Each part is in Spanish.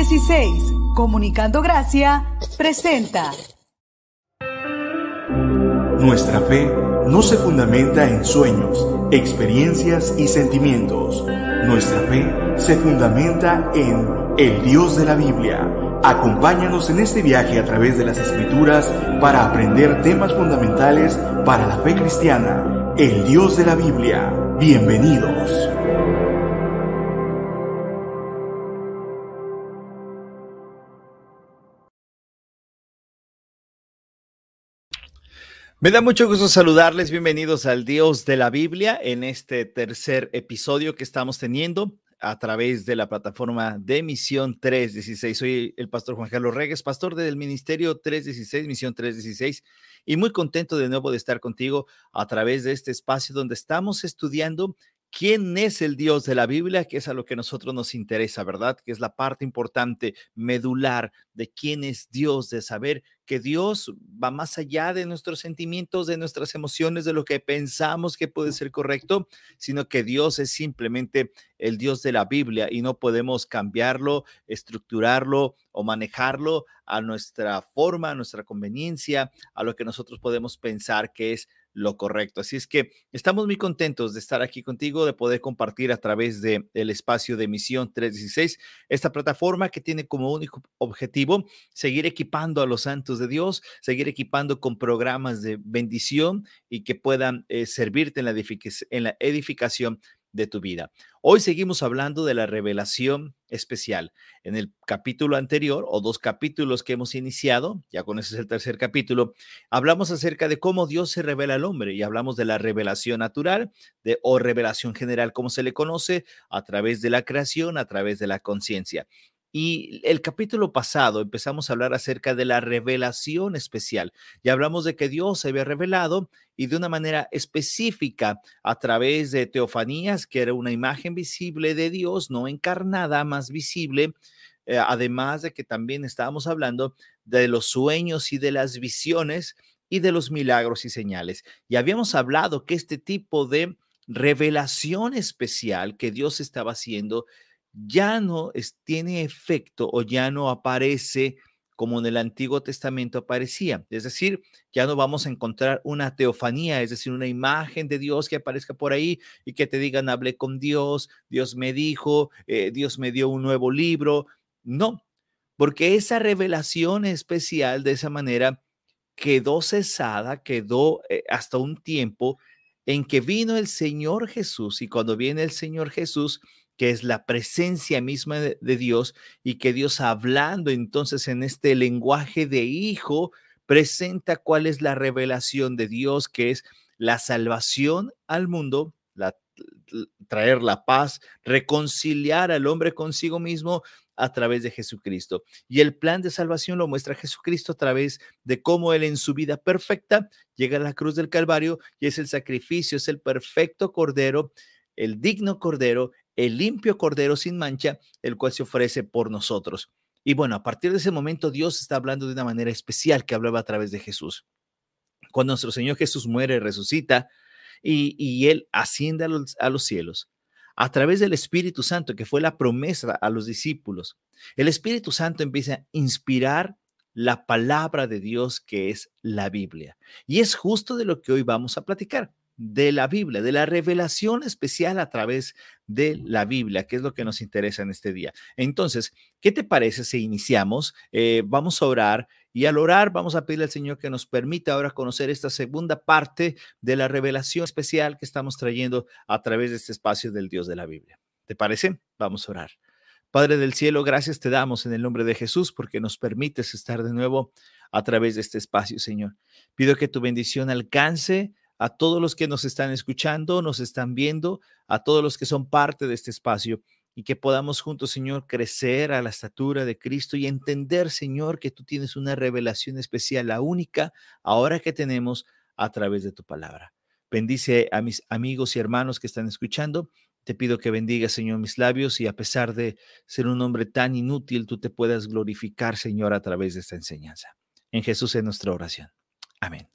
316, Comunicando Gracia, presenta. Nuestra fe no se fundamenta en sueños, experiencias y sentimientos. Nuestra fe se fundamenta en el Dios de la Biblia. Acompáñanos en este viaje a través de las Escrituras para aprender temas fundamentales para la fe cristiana. El Dios de la Biblia. Bienvenidos. Me da mucho gusto saludarles. Bienvenidos al Dios de la Biblia en este tercer episodio que estamos teniendo a través de la plataforma de Misión 316. Soy el pastor Juan Carlos Regues, pastor del Ministerio 316, Misión 316, y muy contento de nuevo de estar contigo a través de este espacio donde estamos estudiando quién es el Dios de la Biblia, que es a lo que a nosotros nos interesa, ¿verdad? Que es la parte importante, medular de quién es Dios, de saber que Dios va más allá de nuestros sentimientos, de nuestras emociones, de lo que pensamos que puede ser correcto, sino que Dios es simplemente el Dios de la Biblia y no podemos cambiarlo, estructurarlo o manejarlo a nuestra forma, a nuestra conveniencia, a lo que nosotros podemos pensar que es lo correcto. Así es que estamos muy contentos de estar aquí contigo, de poder compartir a través del el espacio de Misión 316, esta plataforma que tiene como único objetivo seguir equipando a los santos de Dios, seguir equipando con programas de bendición y que puedan eh, servirte en la, en la edificación de tu vida. Hoy seguimos hablando de la revelación especial. En el capítulo anterior o dos capítulos que hemos iniciado, ya con ese es el tercer capítulo, hablamos acerca de cómo Dios se revela al hombre y hablamos de la revelación natural de, o revelación general, como se le conoce, a través de la creación, a través de la conciencia. Y el capítulo pasado empezamos a hablar acerca de la revelación especial. Y hablamos de que Dios se había revelado y de una manera específica a través de teofanías, que era una imagen visible de Dios, no encarnada, más visible. Eh, además de que también estábamos hablando de los sueños y de las visiones y de los milagros y señales. Y habíamos hablado que este tipo de revelación especial que Dios estaba haciendo ya no tiene efecto o ya no aparece como en el Antiguo Testamento aparecía. Es decir, ya no vamos a encontrar una teofanía, es decir, una imagen de Dios que aparezca por ahí y que te digan, hablé con Dios, Dios me dijo, eh, Dios me dio un nuevo libro. No, porque esa revelación especial de esa manera quedó cesada, quedó eh, hasta un tiempo en que vino el Señor Jesús y cuando viene el Señor Jesús, que es la presencia misma de, Dios y que Dios hablando entonces en este lenguaje de hijo presenta cuál es la revelación de Dios, que es la salvación al mundo, traer la paz, reconciliar al hombre consigo mismo a través de Jesucristo. Y el plan de salvación lo muestra Jesucristo a través de cómo Él en su vida perfecta llega a la cruz del Calvario y es el sacrificio, es el perfecto Cordero, el digno Cordero, el limpio Cordero sin mancha, el cual se ofrece por nosotros. Y bueno, a partir de ese momento Dios está hablando de una manera especial que hablaba a través de Jesús. Cuando nuestro Señor Jesús muere, resucita y, Él asciende a los, a los cielos a través del Espíritu Santo, que fue la promesa a los discípulos. El Espíritu Santo empieza a inspirar la palabra de Dios que es la Biblia. Y es justo de lo que hoy vamos a platicar de la Biblia, de la revelación especial a través de la Biblia, que es lo que nos interesa en este día. Entonces, ¿qué te parece si iniciamos? Eh, vamos a orar y al orar vamos a pedirle al Señor que nos permita ahora conocer esta segunda parte de la revelación especial que estamos trayendo a través de este espacio del Dios de la Biblia. ¿Te parece? Vamos a orar. Padre del cielo, gracias te damos en el nombre de Jesús porque nos permites estar de nuevo a través de este espacio, Señor. Pido que tu bendición alcance a todos los que nos están escuchando, nos están viendo, a todos los que son parte de este espacio y que podamos juntos, Señor, crecer a la estatura de Cristo y entender, Señor, que tú tienes una revelación especial, la única ahora que tenemos a través de tu palabra. Bendice a mis amigos y hermanos que están escuchando. Te pido que bendiga, Señor, mis labios y a pesar de ser un hombre tan inútil, tú te puedas glorificar, Señor, a través de esta enseñanza. En Jesús es nuestra oración. Amén.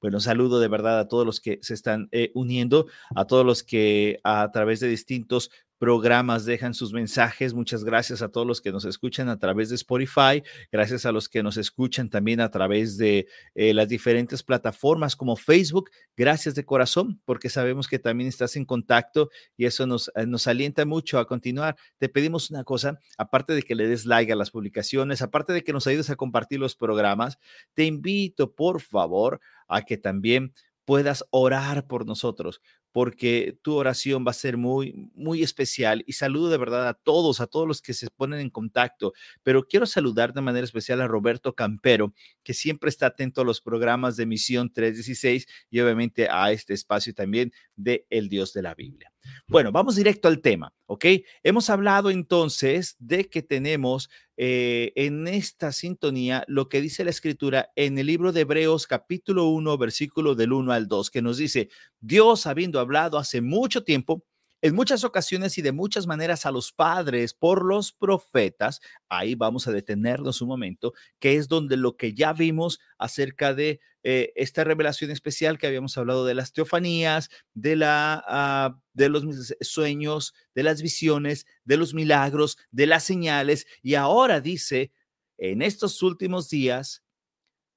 Bueno, saludo de verdad a todos los que se están eh, uniendo, a todos los que a través de distintos programas dejan sus mensajes. Muchas gracias a todos los que nos escuchan a través de Spotify, gracias a los que nos escuchan también a través de eh, las diferentes plataformas como Facebook. Gracias de corazón, porque sabemos que también estás en contacto y eso nos, eh, nos alienta mucho a continuar. Te pedimos una cosa, aparte de que le des like a las publicaciones, aparte de que nos ayudes a compartir los programas, te invito, por favor, a que también puedas orar por nosotros porque tu oración va a ser muy, muy especial. Y saludo de verdad a todos, a todos los que se ponen en contacto. Pero quiero saludar de manera especial a Roberto Campero, que siempre está atento a los programas de Misión 316 y obviamente a este espacio también de El Dios de la Biblia. Bueno, vamos directo al tema, ¿ok? Hemos hablado entonces de que tenemos eh, en esta sintonía lo que dice la escritura en el libro de Hebreos capítulo 1, versículo del 1 al 2, que nos dice, Dios habiendo hablado hace mucho tiempo, en muchas ocasiones y de muchas maneras a los padres por los profetas, ahí vamos a detenernos un momento, que es donde lo que ya vimos acerca de eh, esta revelación especial que habíamos hablado de las teofanías, de, la, ah, de los sueños, de las visiones, de los milagros, de las señales, y ahora dice, en estos últimos días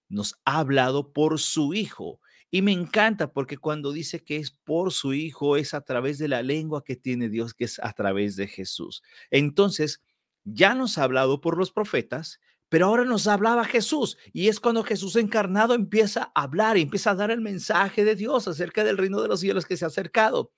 nos ha hablado por su Hijo y me encanta porque cuando dice que es por su Hijo, es a través de la lengua que tiene Dios, que es a través de Jesús. Entonces, ya nos ha hablado por los profetas, pero ahora nos hablaba Jesús. Y es cuando Jesús encarnado empieza a hablar y empieza a dar el mensaje de Dios acerca del reino de los cielos que se ha acercado.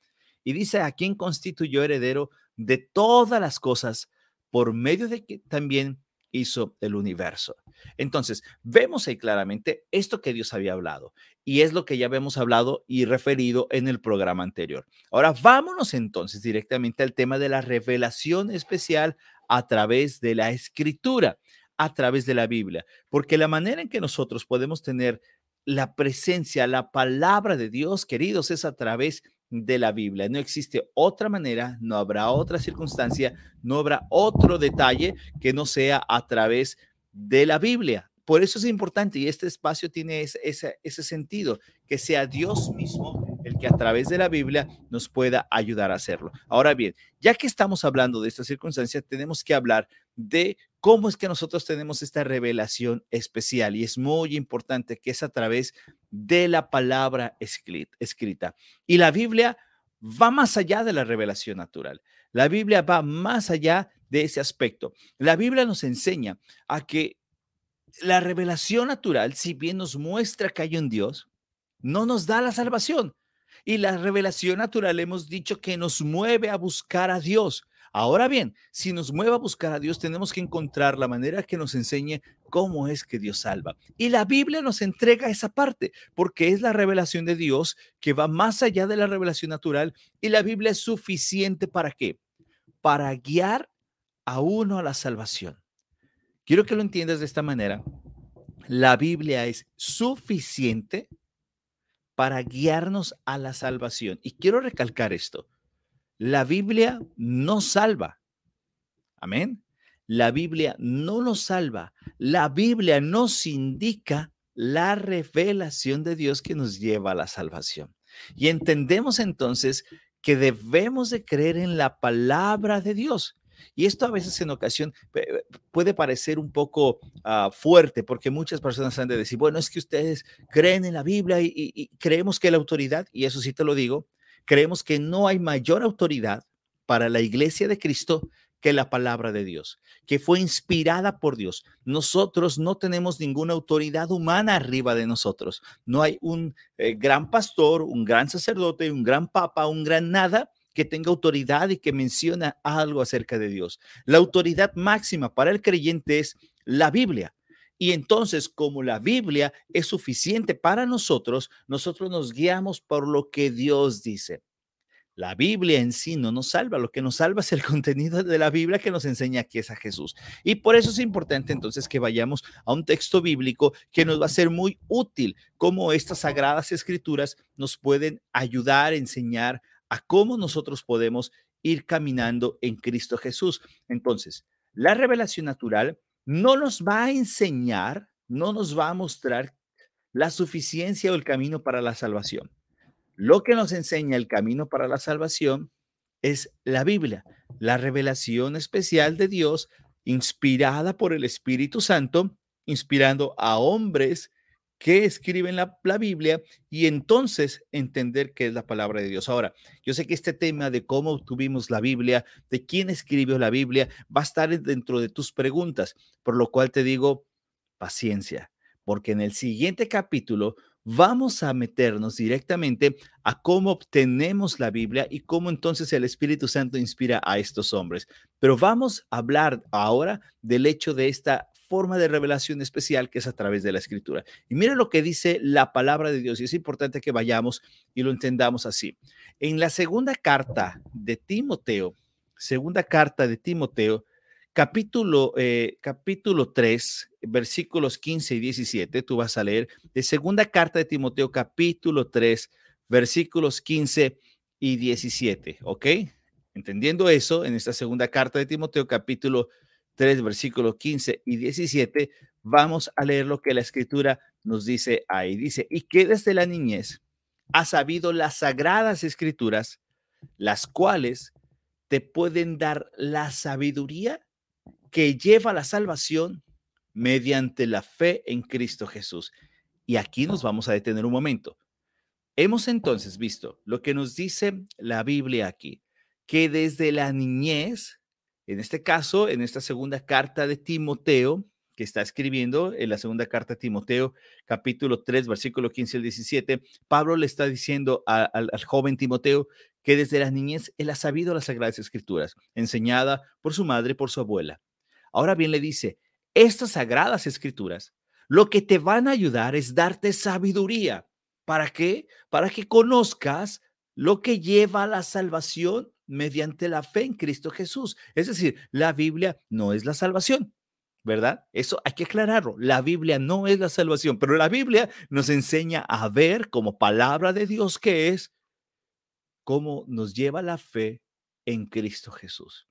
Y dice, a quien constituyó heredero de todas las cosas, por medio de que también hizo el universo. Entonces, vemos ahí claramente esto que Dios había hablado y es lo que ya habíamos hablado y referido en el programa anterior. Ahora, vámonos entonces directamente al tema de la revelación especial a través de la escritura, a través de la Biblia, porque la manera en que nosotros podemos tener la presencia, la palabra de Dios, queridos, es a través de la Biblia. No existe otra manera, no habrá otra circunstancia, no habrá otro detalle que no sea a través de la Biblia. Por eso es importante y este espacio tiene ese, ese, sentido, que sea Dios mismo el que a través de la Biblia nos pueda ayudar a hacerlo. Ahora bien, ya que estamos hablando de esta circunstancia, tenemos que hablar de cómo es que nosotros tenemos esta revelación especial y es muy importante que es a través de la palabra escrita. Y la Biblia va más allá de la revelación natural. La Biblia va más allá de ese aspecto. La Biblia nos enseña a que la revelación natural, si bien nos muestra que hay un Dios, no nos da la salvación. Y la revelación natural hemos dicho que nos mueve a buscar a Dios. Ahora bien, si nos mueve a buscar a Dios, tenemos que encontrar la manera que nos enseñe cómo es que Dios salva. Y la Biblia nos entrega esa parte, porque es la revelación de Dios que va más allá de la revelación natural. Y la Biblia es suficiente para qué? Para guiar a uno a la salvación. Quiero que lo entiendas de esta manera. La Biblia es suficiente para guiarnos a la salvación. Y quiero recalcar esto. La Biblia no salva. Amén. La Biblia no nos salva. La Biblia nos indica la revelación de Dios que nos lleva a la salvación. Y entendemos entonces que debemos de creer en la palabra de Dios. Y esto a veces en ocasión puede parecer un poco ah, fuerte porque muchas personas han de decir, bueno, es que ustedes creen en la Biblia y, creemos que la autoridad, y eso sí te lo digo, creemos que no hay mayor autoridad para la iglesia de Cristo que la palabra de Dios, que fue inspirada por Dios. Nosotros no tenemos ninguna autoridad humana arriba de nosotros. No hay un eh, gran pastor, un gran sacerdote, un gran papa, un gran nada que tenga autoridad y que menciona algo acerca de Dios. La autoridad máxima para el creyente es la Biblia. Y entonces, como la Biblia es suficiente para nosotros, nosotros nos guiamos por lo que Dios dice. La Biblia en sí no nos salva, lo que nos salva es el contenido de la Biblia que nos enseña que es a Jesús. Y por eso es importante entonces que vayamos a un texto bíblico que nos va a ser muy útil, como estas sagradas escrituras nos pueden ayudar a enseñar a cómo nosotros podemos ir caminando en Cristo Jesús. Entonces, la revelación natural no nos va a enseñar, no nos va a mostrar la suficiencia o el camino para la salvación. Lo que nos enseña el camino para la salvación es la Biblia, la revelación especial de Dios inspirada por el Espíritu Santo, inspirando a hombres que escriben la, la, Biblia y entonces entender qué es la palabra de Dios. Ahora, yo sé que este tema de cómo obtuvimos la Biblia, de quién escribió la Biblia, va a estar dentro de tus preguntas, por lo cual te digo paciencia, porque en el siguiente capítulo vamos a meternos directamente a cómo obtenemos la Biblia y cómo entonces el Espíritu Santo inspira a estos hombres. Pero vamos a hablar ahora del hecho de esta forma de revelación especial que es a través de la escritura. Y mira lo que dice la palabra de Dios y es importante que vayamos y lo entendamos así. En la segunda carta de Timoteo, segunda carta de Timoteo, capítulo, eh, capítulo 3, versículos 15 y 17, tú vas a leer de segunda carta de Timoteo, capítulo 3, versículos 15 y 17, ¿ok? Entendiendo eso, en esta segunda carta de Timoteo, capítulo 3, versículos 15 y 17, vamos a leer lo que la escritura nos dice ahí. Dice, y que desde la niñez ha sabido las sagradas escrituras, las cuales te pueden dar la sabiduría que lleva a la salvación mediante la fe en Cristo Jesús. Y aquí nos vamos a detener un momento. Hemos entonces visto lo que nos dice la Biblia aquí, que desde la niñez, en este caso, en esta segunda carta de Timoteo, que está escribiendo en la segunda carta de Timoteo, capítulo 3, versículo 15 al 17, Pablo le está diciendo al joven Timoteo que desde la niñez él ha sabido las sagradas escrituras, enseñada por su madre por su abuela. Ahora bien le dice, estas sagradas escrituras lo que te van a ayudar es darte sabiduría. ¿Para qué? Para que conozcas lo que lleva a la salvación mediante la fe en Cristo Jesús. Es decir, la Biblia no es la salvación, ¿verdad? Eso hay que aclararlo. La Biblia no es la salvación, pero la Biblia nos enseña a ver como palabra de Dios que es cómo nos lleva la fe en Cristo Jesús.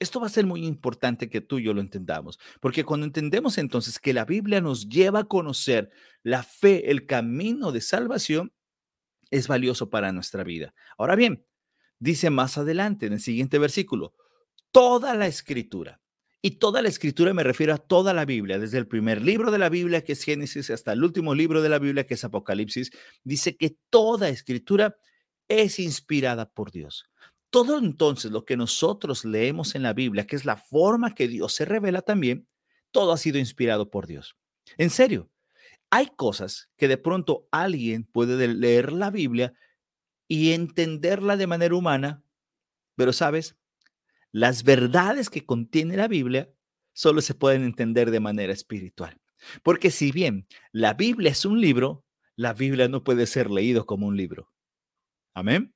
Esto va a ser muy importante que tú y yo lo entendamos, porque cuando entendemos entonces que la Biblia nos lleva a conocer la fe, el camino de salvación, es valioso para nuestra vida. Ahora bien, dice más adelante en el siguiente versículo, toda la escritura, y toda la escritura me refiero a toda la Biblia, desde el primer libro de la Biblia, que es Génesis, hasta el último libro de la Biblia, que es Apocalipsis, dice que toda escritura es inspirada por Dios. Todo entonces lo que nosotros leemos en la Biblia, que es la forma que Dios se revela también, todo ha sido inspirado por Dios. En serio, hay cosas que de pronto alguien puede leer la Biblia y entenderla de manera humana, pero sabes, las verdades que contiene la Biblia solo se pueden entender de manera espiritual. Porque si bien la Biblia es un libro, la Biblia no puede ser leído como un libro. Amén.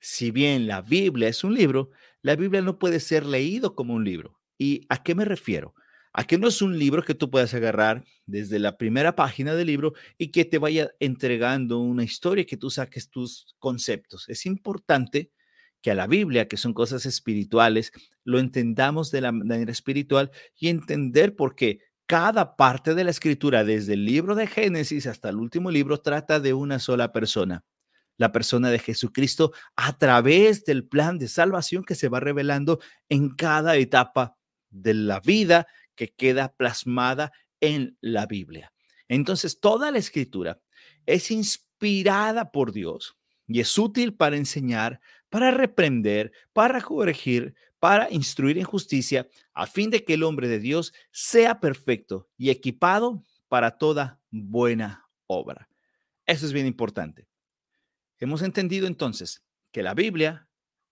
Si bien la Biblia es un libro, la Biblia no puede ser leído como un libro. ¿Y a qué me refiero? A que no es un libro que tú puedas agarrar desde la primera página del libro y que te vaya entregando una historia que tú saques tus conceptos. Es importante que a la Biblia, que son cosas espirituales, lo entendamos de la manera espiritual y entender por qué cada parte de la escritura, desde el libro de Génesis hasta el último libro, trata de una sola persona la persona de Jesucristo a través del plan de salvación que se va revelando en cada etapa de la vida que queda plasmada en la Biblia. Entonces, toda la escritura es inspirada por Dios y es útil para enseñar, para reprender, para corregir, para instruir en justicia, a fin de que el hombre de Dios sea perfecto y equipado para toda buena obra. Eso es bien importante. Hemos entendido entonces que la Biblia,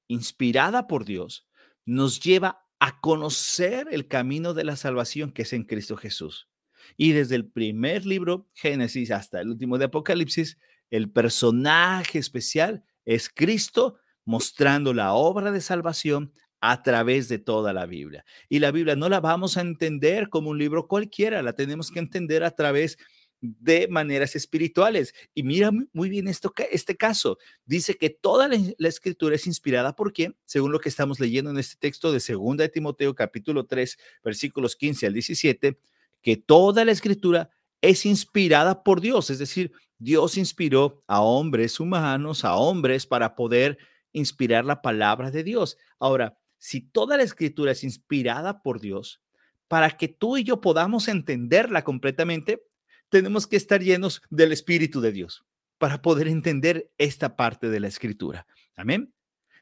inspirada por Dios, nos lleva a conocer el camino de la salvación que es en Cristo Jesús. Y desde el primer libro, Génesis, hasta el último de Apocalipsis, el personaje especial es Cristo mostrando la obra de salvación a través de toda la Biblia. Y la Biblia no la vamos a entender como un libro cualquiera, la tenemos que entender a través de de maneras espirituales. Y mira muy bien esto, este caso. Dice que toda la, escritura es inspirada por quién? Según lo que estamos leyendo en este texto de 2 de Timoteo capítulo 3, versículos 15 al 17, que toda la escritura es inspirada por Dios. Es decir, Dios inspiró a hombres humanos, a hombres para poder inspirar la palabra de Dios. Ahora, si toda la escritura es inspirada por Dios, para que tú y yo podamos entenderla completamente, tenemos que estar llenos del Espíritu de Dios para poder entender esta parte de la escritura. Amén.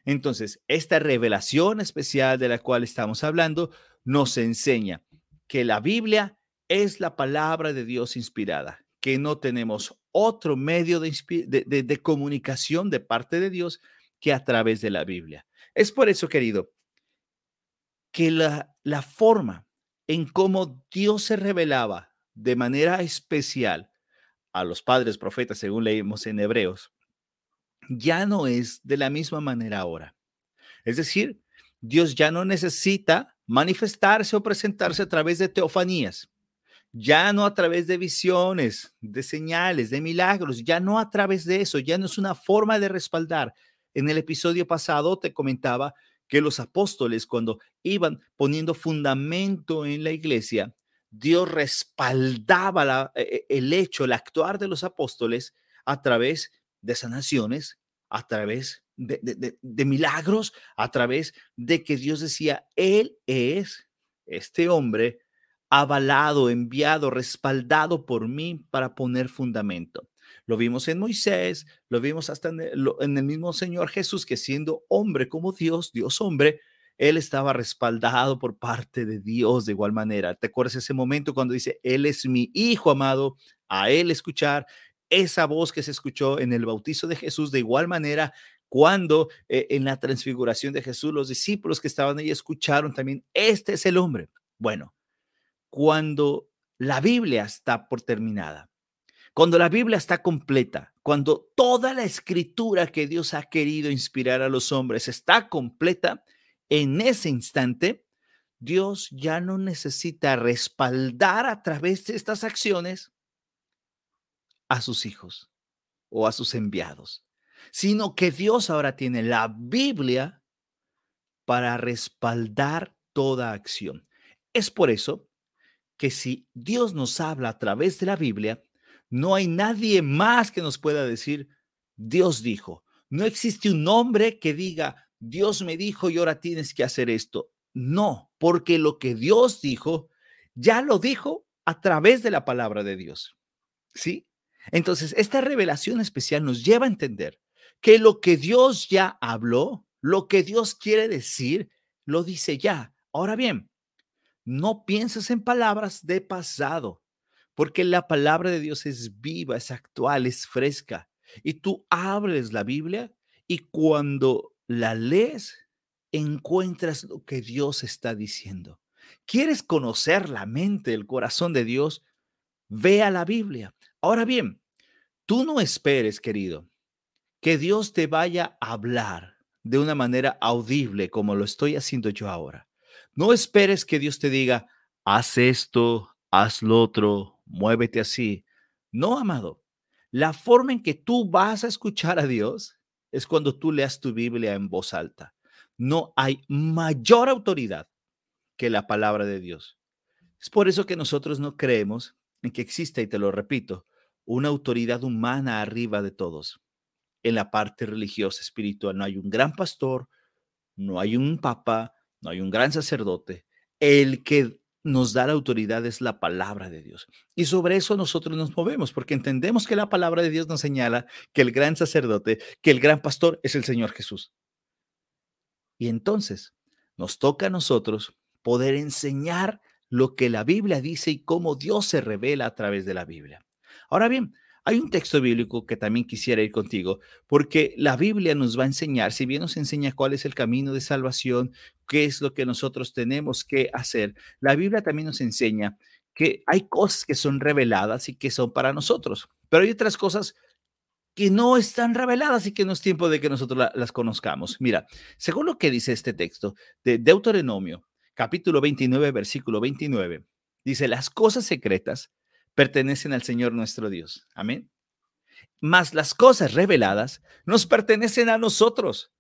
Entonces, esta revelación especial de la cual estamos hablando nos enseña que la Biblia es la palabra de Dios inspirada, que no tenemos otro medio de, comunicación de parte de Dios que a través de la Biblia. Es por eso, querido, que la, la forma en cómo Dios se revelaba de manera especial a los padres profetas, según leímos en Hebreos, ya no es de la misma manera ahora. Es decir, Dios ya no necesita manifestarse o presentarse a través de teofanías, ya no a través de visiones, de señales, de milagros, ya no a través de eso, ya no es una forma de respaldar. En el episodio pasado te comentaba que los apóstoles cuando iban poniendo fundamento en la iglesia, Dios respaldaba e, e, el hecho, el actuar de los apóstoles a través de sanaciones, a través de, de, milagros, a través de que Dios decía, Él es este hombre avalado, enviado, respaldado por mí para poner fundamento. Lo vimos en Moisés, lo vimos hasta en el, mismo Señor Jesús, que siendo hombre como Dios, Dios hombre, él estaba respaldado por parte de Dios de igual manera. ¿Te acuerdas ese momento cuando dice, Él es mi Hijo amado, a Él escuchar? Esa voz que se escuchó en el bautizo de Jesús, de igual manera, cuando eh, en la transfiguración de Jesús, los discípulos que estaban ahí escucharon también, este es el hombre. Bueno, cuando la Biblia está por terminada, cuando la Biblia está completa, cuando toda la escritura que Dios ha querido inspirar a los hombres está completa, en ese instante, Dios ya no necesita respaldar a través de estas acciones a sus hijos o a sus enviados, sino que Dios ahora tiene la Biblia para respaldar toda acción. Es por eso que si Dios nos habla a través de la Biblia, no hay nadie más que nos pueda decir, Dios dijo. No existe un hombre que diga, Dios me dijo y ahora tienes que hacer esto. No, porque lo que Dios dijo, ya lo dijo a través de la palabra de Dios. ¿Sí? Entonces, esta revelación especial nos lleva a entender que lo que Dios ya habló, lo que Dios quiere decir, lo dice ya. Ahora bien, no pienses en palabras de pasado porque la palabra de Dios es viva, es actual, es fresca. Y tú abres la Biblia y cuando la lees, encuentras lo que Dios está diciendo. ¿Quieres conocer la mente, el corazón de Dios? Ve a la Biblia. Ahora bien, tú no esperes, querido, que Dios te vaya a hablar de una manera audible como lo estoy haciendo yo ahora. No esperes que Dios te diga, haz esto, haz lo otro, muévete así. No, amado. La forma en que tú vas a escuchar a Dios es cuando tú leas tu Biblia en voz alta. No hay mayor autoridad que la palabra de Dios. Es por eso que nosotros no creemos en que exista, y te lo repito, una autoridad humana arriba de todos. En la parte religiosa, espiritual, no hay un gran pastor, no hay un papa, no hay un gran sacerdote. El que nos da la autoridad es la palabra de Dios. Y sobre eso nosotros nos movemos, porque entendemos que la palabra de Dios nos señala que el gran sacerdote, que el gran pastor es el Señor Jesús. Y entonces nos toca a nosotros poder enseñar lo que la Biblia dice y cómo Dios se revela a través de la Biblia. Ahora bien, hay un texto bíblico que también quisiera ir contigo, porque la Biblia nos va a enseñar, si bien nos enseña cuál es el camino de salvación, qué es lo que nosotros tenemos que hacer, la Biblia también nos enseña que hay cosas que son reveladas y que son para nosotros, pero hay otras cosas que no están reveladas y que no es tiempo de que nosotros las conozcamos. Mira, según lo que dice este texto de Deuteronomio, capítulo 29, versículo 29, dice, las cosas secretas pertenecen al Señor nuestro Dios. Amén. Mas las cosas reveladas nos pertenecen a nosotros.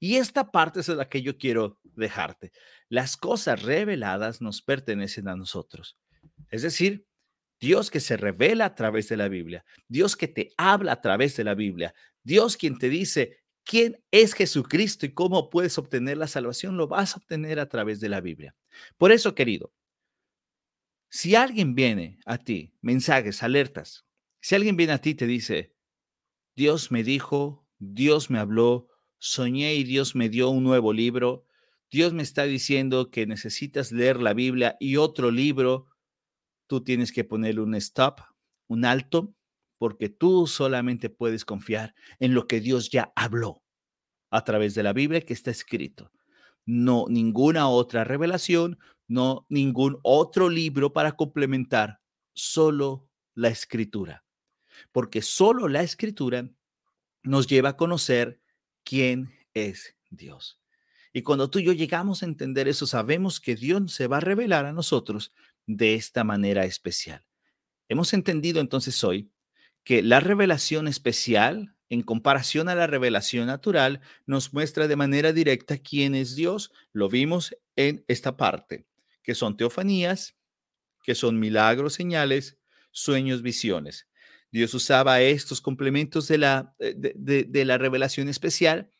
Y esta parte es la que yo quiero dejarte. Las cosas reveladas nos pertenecen a nosotros. Es decir, Dios que se revela a través de la Biblia, Dios que te habla a través de la Biblia, Dios quien te dice quién es Jesucristo y cómo puedes obtener la salvación, lo vas a obtener a través de la Biblia. Por eso, querido, si alguien viene a ti, mensajes, alertas, si alguien viene a ti y te dice, Dios me dijo, Dios me habló, soñé y Dios me dio un nuevo libro, Dios me está diciendo que necesitas leer la Biblia y otro libro, tú tienes que ponerle un stop, un alto, porque tú solamente puedes confiar en lo que Dios ya habló a través de la Biblia que está escrito. No ninguna otra revelación, no ningún otro libro para complementar, solo la escritura. Porque solo la escritura nos lleva a conocer quién es Dios. Y cuando tú y yo llegamos a entender eso, sabemos que Dios se va a revelar a nosotros de esta manera especial. Hemos entendido entonces hoy que la revelación especial, en comparación a la revelación natural, nos muestra de manera directa quién es Dios. Lo vimos en esta parte, que son teofanías, que son milagros, señales, sueños, visiones. Dios usaba estos complementos de la, eh, de, la revelación especial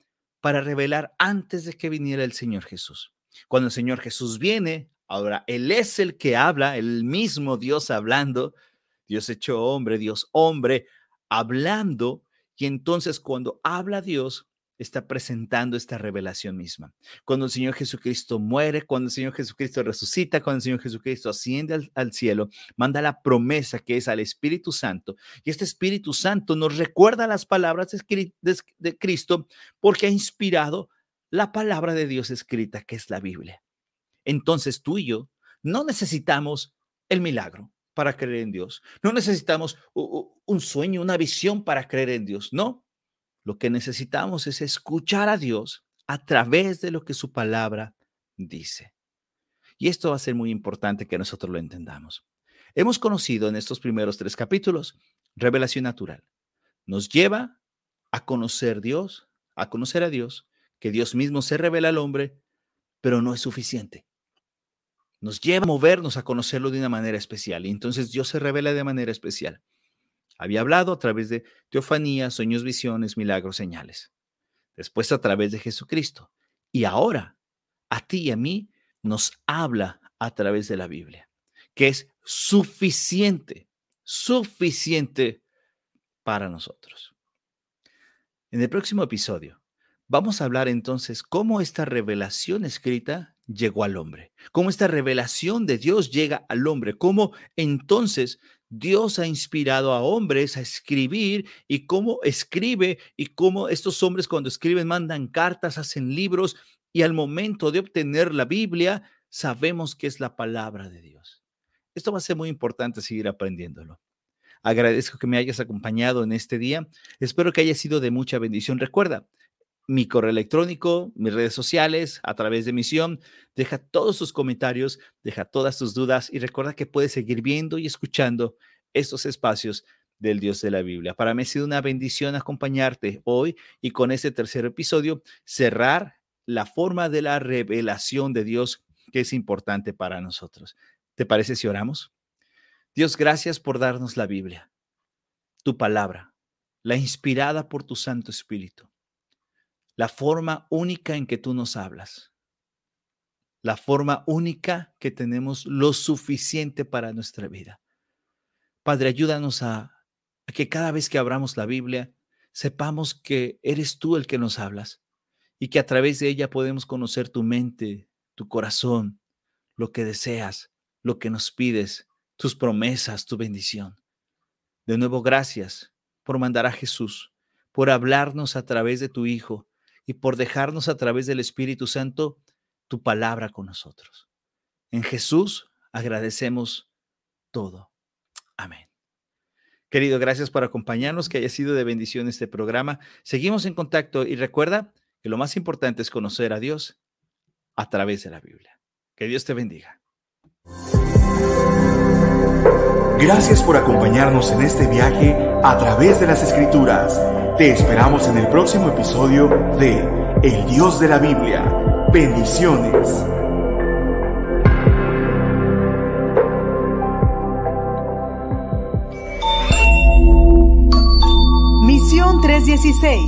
para revelar antes de que viniera el Señor Jesús. Cuando el Señor Jesús viene, ahora Él es el que habla, el mismo Dios hablando, Dios hecho hombre, Dios hombre, hablando, y entonces cuando habla Dios, está presentando esta revelación misma. Cuando el Señor Jesucristo muere, cuando el Señor Jesucristo resucita, cuando el Señor Jesucristo asciende al, cielo, manda la promesa que es al Espíritu Santo. Y este Espíritu Santo nos recuerda las palabras de, de Cristo porque ha inspirado la palabra de Dios escrita, que es la Biblia. Entonces tú y yo no necesitamos el milagro para creer en Dios. No necesitamos un sueño, una visión para creer en Dios. No. Lo que necesitamos es escuchar a Dios a través de lo que su palabra dice. Y esto va a ser muy importante que nosotros lo entendamos. Hemos conocido en estos primeros tres capítulos revelación natural. Nos lleva a conocer Dios, a conocer a Dios, que Dios mismo se revela al hombre, pero no es suficiente nos lleva a movernos a conocerlo de una manera especial. Y entonces Dios se revela de manera especial. Había hablado a través de teofanías, sueños, visiones, milagros, señales. Después a través de Jesucristo. Y ahora, a ti y a mí, nos habla a través de la Biblia, que es suficiente, suficiente para nosotros. En el próximo episodio vamos a hablar entonces cómo esta revelación escrita llegó al hombre, cómo esta revelación de Dios llega al hombre, cómo entonces Dios ha inspirado a hombres a escribir y cómo escribe y cómo estos hombres cuando escriben mandan cartas, hacen libros y al momento de obtener la Biblia sabemos que es la palabra de Dios. Esto va a ser muy importante seguir aprendiéndolo. Agradezco que me hayas acompañado en este día. Espero que haya sido de mucha bendición. Recuerda, mi correo electrónico, mis redes sociales, a través de Misión. Deja todos tus comentarios, deja todas tus dudas y recuerda que puedes seguir viendo y escuchando estos espacios del Dios de la Biblia. Para mí ha sido una bendición acompañarte hoy y con este tercer episodio cerrar la forma de la revelación de Dios que es importante para nosotros. ¿Te parece si oramos? Dios, gracias por darnos la Biblia, tu palabra, la inspirada por tu Santo Espíritu la forma única en que tú nos hablas, la forma única que tenemos lo suficiente para nuestra vida. Padre, ayúdanos a, que cada vez que abramos la Biblia, sepamos que eres tú el que nos hablas y que a través de ella podemos conocer tu mente, tu corazón, lo que deseas, lo que nos pides, tus promesas, tu bendición. De nuevo, gracias por mandar a Jesús, por hablarnos a través de tu Hijo, y por dejarnos a través del Espíritu Santo tu palabra con nosotros. En Jesús agradecemos todo. Amén. Querido, gracias por acompañarnos, que haya sido de bendición este programa. Seguimos en contacto y recuerda que lo más importante es conocer a Dios a través de la Biblia. Que Dios te bendiga. Gracias por acompañarnos en este viaje a través de las Escrituras. Te esperamos en el próximo episodio de El Dios de la Biblia. Bendiciones. Misión 316